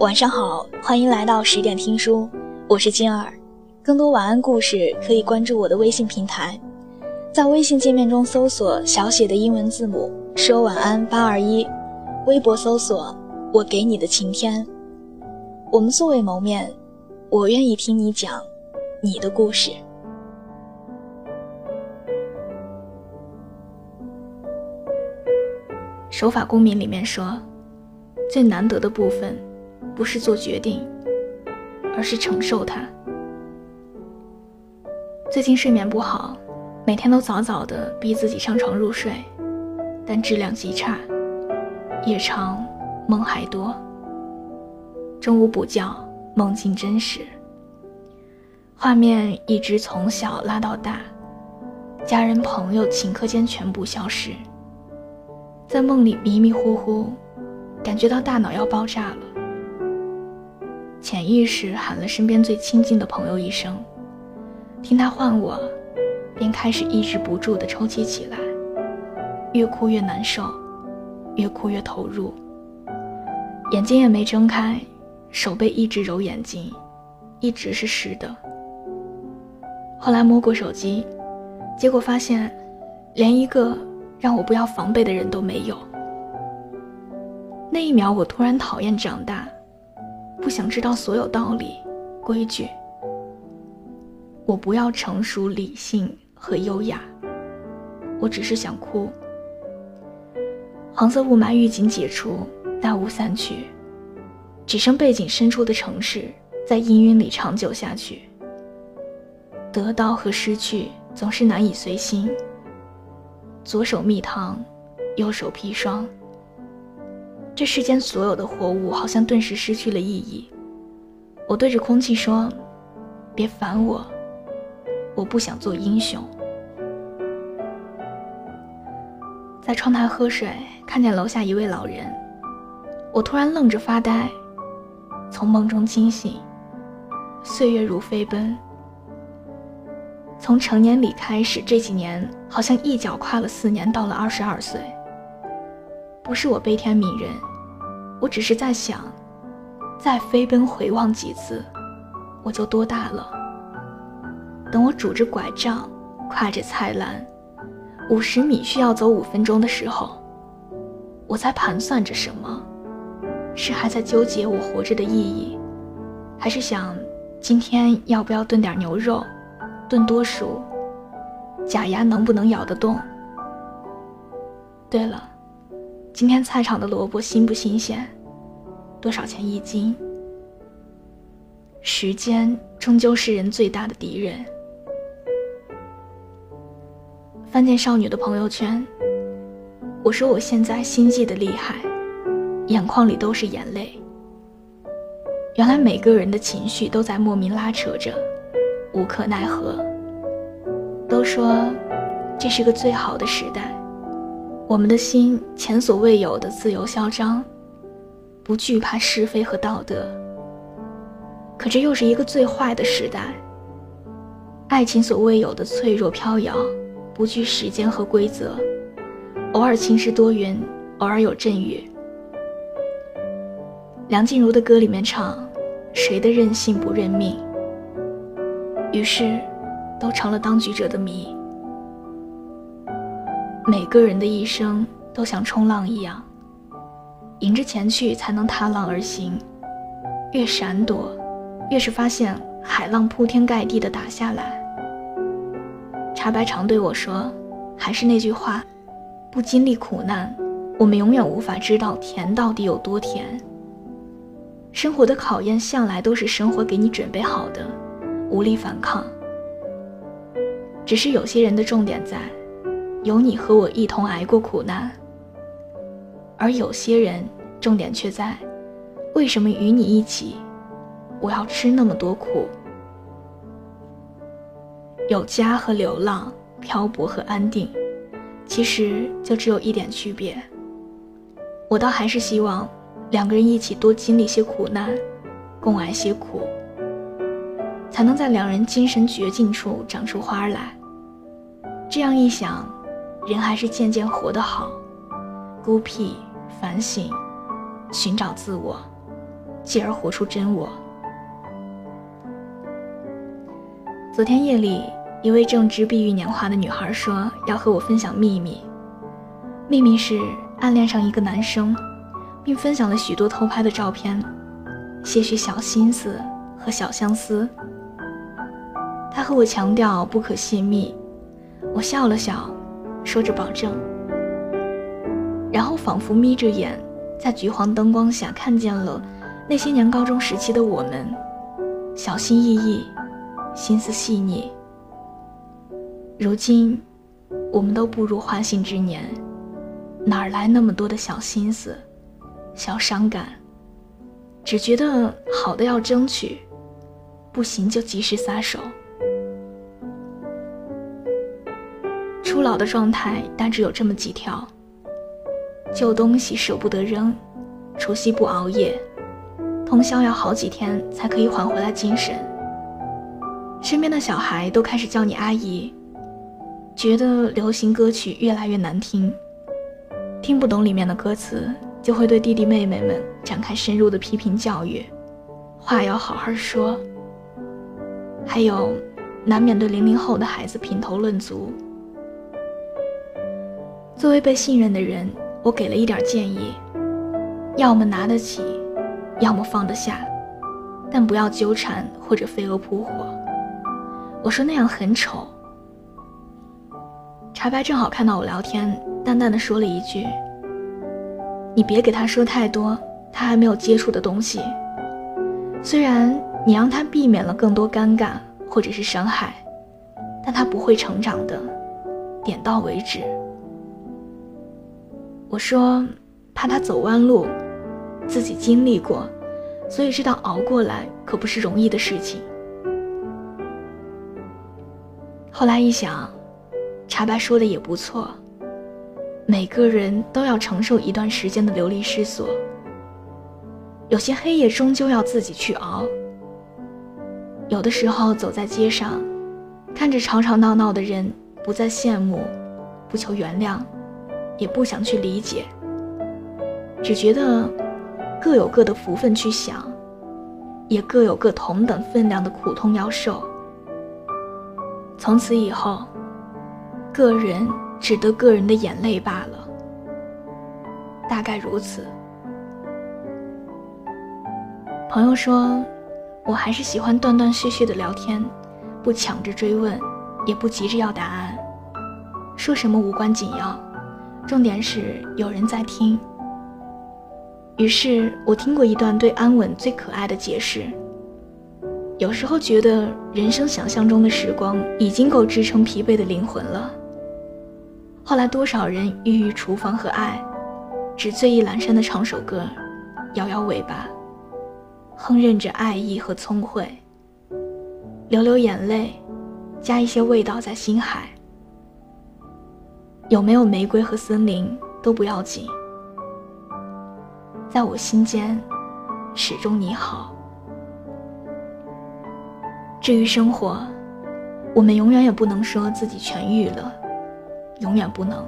晚上好，欢迎来到十点听书，我是金儿。更多晚安故事可以关注我的微信平台，在微信界面中搜索小写的英文字母说晚安八二一，微博搜索我给你的晴天。我们素未谋面，我愿意听你讲你的故事。守法公民里面说，最难得的部分，不是做决定，而是承受它。最近睡眠不好，每天都早早的逼自己上床入睡，但质量极差，夜长梦还多。中午补觉，梦境真实，画面一直从小拉到大，家人朋友顷刻间全部消失。在梦里迷迷糊糊，感觉到大脑要爆炸了。潜意识喊了身边最亲近的朋友一声，听他唤我，便开始抑制不住的抽泣起来。越哭越难受，越哭越投入。眼睛也没睁开，手背一直揉眼睛，一直是湿的。后来摸过手机，结果发现，连一个。让我不要防备的人都没有。那一秒，我突然讨厌长大，不想知道所有道理、规矩。我不要成熟、理性和优雅，我只是想哭。黄色雾霾预警解除，大雾散去，只剩背景深处的城市在氤氲里长久下去。得到和失去总是难以随心。左手蜜糖，右手砒霜。这世间所有的活物好像顿时失去了意义。我对着空气说：“别烦我，我不想做英雄。”在窗台喝水，看见楼下一位老人，我突然愣着发呆，从梦中惊醒。岁月如飞奔。从成年礼开始，这几年好像一脚跨了四年，到了二十二岁。不是我悲天悯人，我只是在想，再飞奔回望几次，我就多大了？等我拄着拐杖，挎着菜篮，五十米需要走五分钟的时候，我在盘算着什么？是还在纠结我活着的意义，还是想今天要不要炖点牛肉？炖多熟，假牙能不能咬得动？对了，今天菜场的萝卜新不新鲜？多少钱一斤？时间终究是人最大的敌人。翻见少女的朋友圈，我说我现在心悸的厉害，眼眶里都是眼泪。原来每个人的情绪都在莫名拉扯着。无可奈何。都说这是个最好的时代，我们的心前所未有的自由嚣张，不惧怕是非和道德。可这又是一个最坏的时代，爱情所未有的脆弱飘摇，不惧时间和规则，偶尔晴时多云，偶尔有阵雨。梁静茹的歌里面唱：“谁的任性不认命？”于是，都成了当局者的谜。每个人的一生都像冲浪一样，迎着前去才能踏浪而行。越闪躲，越是发现海浪铺天盖地的打下来。茶白常对我说：“还是那句话，不经历苦难，我们永远无法知道甜到底有多甜。生活的考验向来都是生活给你准备好的。”无力反抗，只是有些人的重点在，有你和我一同挨过苦难；而有些人重点却在，为什么与你一起，我要吃那么多苦？有家和流浪，漂泊和安定，其实就只有一点区别。我倒还是希望，两个人一起多经历些苦难，共挨些苦。才能在两人精神绝境处长出花来。这样一想，人还是渐渐活得好，孤僻、反省、寻找自我。继而活出真我。昨天夜里，一位正值碧玉年华的女孩说要和我分享秘密，秘密是暗恋上一个男生，并分享了许多偷拍的照片，些许小心思和小相思。她和我强调不可泄密，我笑了笑，说着保证，然后仿佛眯着眼，在橘黄灯光下看见了那些年高中时期的我们，小心翼翼。心思细腻。如今，我们都步入花信之年，哪来那么多的小心思、小伤感？只觉得好的要争取，不行就及时撒手。老的状态大致有这么几条：旧东西舍不得扔，除夕不熬夜，通宵要好几天才可以缓回来精神。身边的小孩都开始叫你阿姨，觉得流行歌曲越来越难听，听不懂里面的歌词，就会对弟弟妹妹们展开深入的批评教育，话要好好说。还有，难免对零零后的孩子品头论足。作为被信任的人，我给了一点建议：要么拿得起，要么放得下，但不要纠缠或者飞蛾扑火。我说那样很丑。茶白正好看到我聊天，淡淡的说了一句：“你别给他说太多他还没有接触的东西。虽然你让他避免了更多尴尬或者是伤害，但他不会成长的。点到为止。”我说：“怕他走弯路，自己经历过，所以知道熬过来可不是容易的事情。”后来一想，茶白说的也不错。每个人都要承受一段时间的流离失所，有些黑夜终究要自己去熬。有的时候走在街上，看着吵吵闹闹的人，不再羡慕，不求原谅，也不想去理解，只觉得各有各的福分去享，也各有各同等分量的苦痛要受。从此以后，个人只得个人的眼泪罢了。大概如此。朋友说，我还是喜欢断断续续的聊天，不抢着追问，也不急着要答案，说什么无关紧要，重点是有人在听。于是我听过一段对安稳最可爱的解释。有时候觉得人生想象中的时光已经够支撑疲惫的灵魂了。后来多少人郁郁厨房和爱，只醉意阑珊的唱首歌，摇摇尾巴，哼认着爱意和聪慧，流流眼泪，加一些味道在心海。有没有玫瑰和森林都不要紧，在我心间，始终你好。至于生活，我们永远也不能说自己痊愈了，永远不能。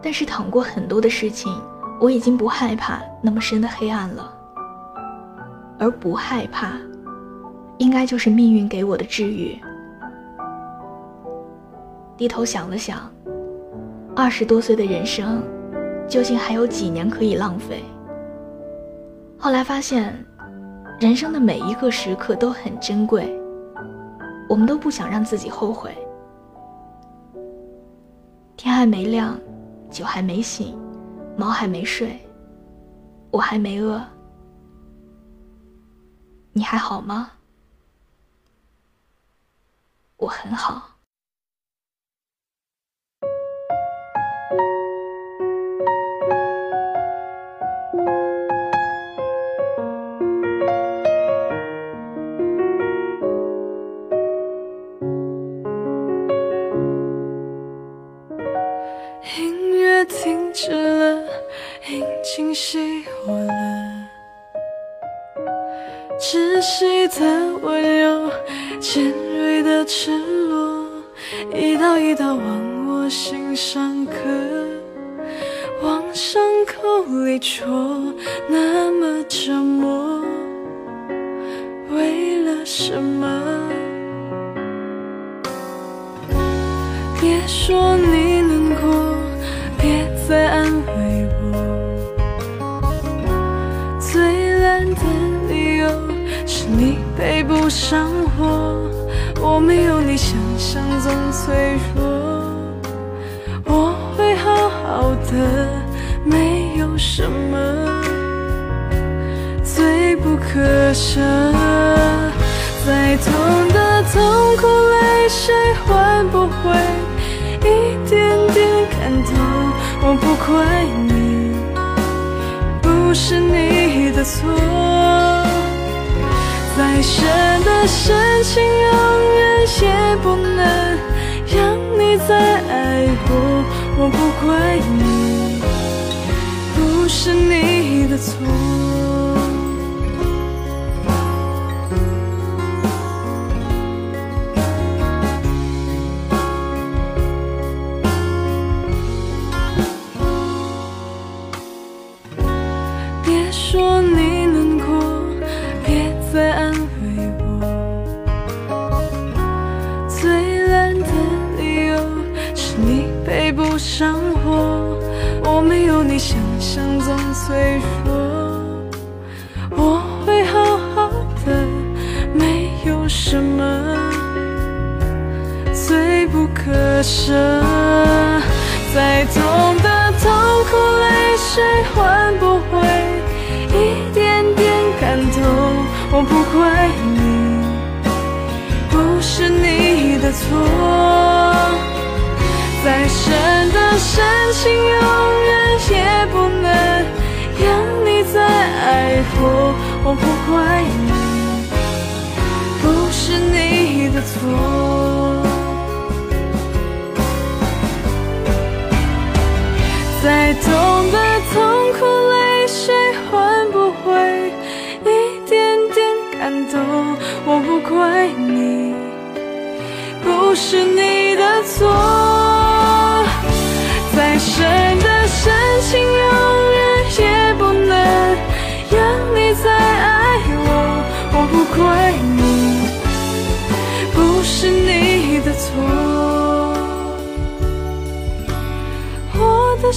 但是躺过很多的事情，我已经不害怕那么深的黑暗了。而不害怕，应该就是命运给我的治愈。低头想了想，二十多岁的人生，究竟还有几年可以浪费？后来发现。人生的每一个时刻都很珍贵，我们都不想让自己后悔。天还没亮，酒还没醒，猫还没睡，我还没饿。你还好吗？我很好。我了窒息的温柔，尖锐的赤裸，一刀一刀往我心上刻，往伤口里戳，那么折磨，为了什么？别说你难过，别再安慰是你配不上我，我没有你想象中脆弱，我会好好的，没有什么罪不可赦。再痛的痛苦，泪水换不回一点点感动。我不怪你，不是你的错。再深的深情，永远也不能让你再爱我。我不怪你，不是你的错。生活我，没有你想象中脆弱，我会好好的，没有什么罪不可赦。再痛的痛苦，泪水换不回一点点感动。我不怪你，不是你的错。深情，永远也不能让你再爱我。我不怪你，不是你的错。再多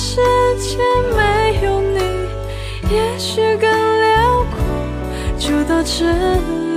世界没有你，也许更辽阔。就到这里。